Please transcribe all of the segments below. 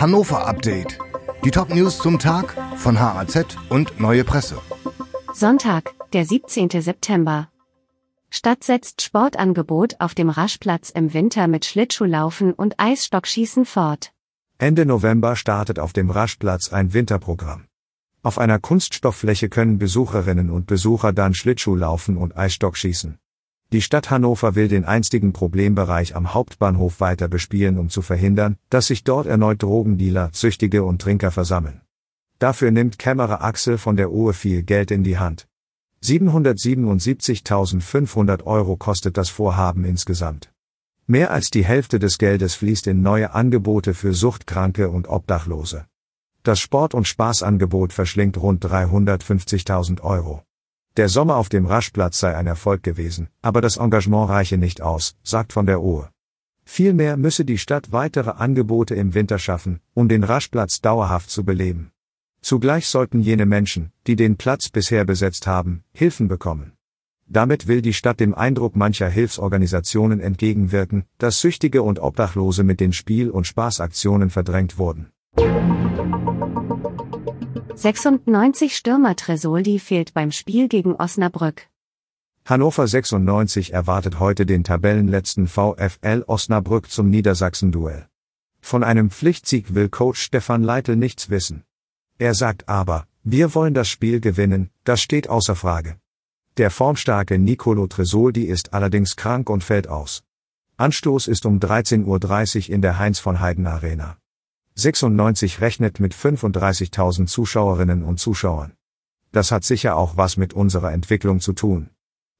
Hannover Update. Die Top-News zum Tag von HAZ und Neue Presse. Sonntag, der 17. September. Stadt setzt Sportangebot auf dem Raschplatz im Winter mit Schlittschuhlaufen und Eisstockschießen fort. Ende November startet auf dem Raschplatz ein Winterprogramm. Auf einer Kunststofffläche können Besucherinnen und Besucher dann Schlittschuh laufen und Eisstockschießen. Die Stadt Hannover will den einstigen Problembereich am Hauptbahnhof weiter bespielen, um zu verhindern, dass sich dort erneut Drogendealer, Süchtige und Trinker versammeln. Dafür nimmt Kämmerer Axel von der Uhr viel Geld in die Hand. 777.500 Euro kostet das Vorhaben insgesamt. Mehr als die Hälfte des Geldes fließt in neue Angebote für Suchtkranke und Obdachlose. Das Sport- und Spaßangebot verschlingt rund 350.000 Euro. Der Sommer auf dem Raschplatz sei ein Erfolg gewesen, aber das Engagement reiche nicht aus, sagt von der Uhr. Vielmehr müsse die Stadt weitere Angebote im Winter schaffen, um den Raschplatz dauerhaft zu beleben. Zugleich sollten jene Menschen, die den Platz bisher besetzt haben, Hilfen bekommen. Damit will die Stadt dem Eindruck mancher Hilfsorganisationen entgegenwirken, dass Süchtige und Obdachlose mit den Spiel- und Spaßaktionen verdrängt wurden. 96 Stürmer Tresoldi fehlt beim Spiel gegen Osnabrück. Hannover 96 erwartet heute den Tabellenletzten VfL Osnabrück zum Niedersachsen-Duell. Von einem Pflichtsieg will Coach Stefan Leitl nichts wissen. Er sagt aber, wir wollen das Spiel gewinnen, das steht außer Frage. Der formstarke Nicolo Tresoldi ist allerdings krank und fällt aus. Anstoß ist um 13.30 Uhr in der Heinz von Heiden Arena. 96 rechnet mit 35.000 Zuschauerinnen und Zuschauern. Das hat sicher auch was mit unserer Entwicklung zu tun.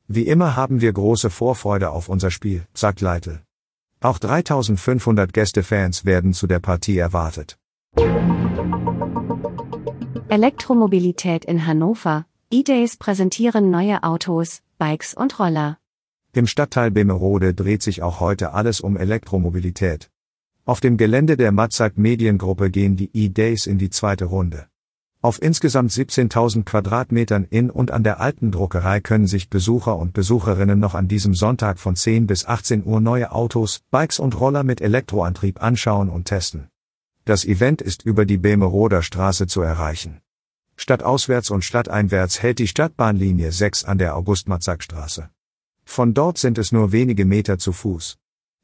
Wie immer haben wir große Vorfreude auf unser Spiel, sagt Leitl. Auch 3500 Gästefans werden zu der Partie erwartet. Elektromobilität in Hannover. E-Days präsentieren neue Autos, Bikes und Roller. Im Stadtteil Bemerode dreht sich auch heute alles um Elektromobilität. Auf dem Gelände der Matzak Mediengruppe gehen die E-Days in die zweite Runde. Auf insgesamt 17.000 Quadratmetern in und an der alten Druckerei können sich Besucher und Besucherinnen noch an diesem Sonntag von 10 bis 18 Uhr neue Autos, Bikes und Roller mit Elektroantrieb anschauen und testen. Das Event ist über die Bemeroder Straße zu erreichen. Stadtauswärts und stadteinwärts hält die Stadtbahnlinie 6 an der August-Matzak-Straße. Von dort sind es nur wenige Meter zu Fuß.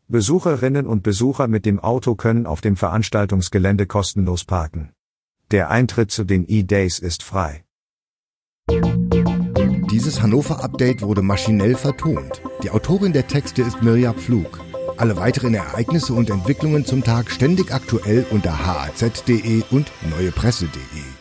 Besucherinnen und Besucher mit dem Auto können auf dem Veranstaltungsgelände kostenlos parken. Der Eintritt zu den E-Days ist frei. Dieses Hannover-Update wurde maschinell vertont. Die Autorin der Texte ist Mirja Pflug. Alle weiteren Ereignisse und Entwicklungen zum Tag ständig aktuell unter haz.de und neuepresse.de.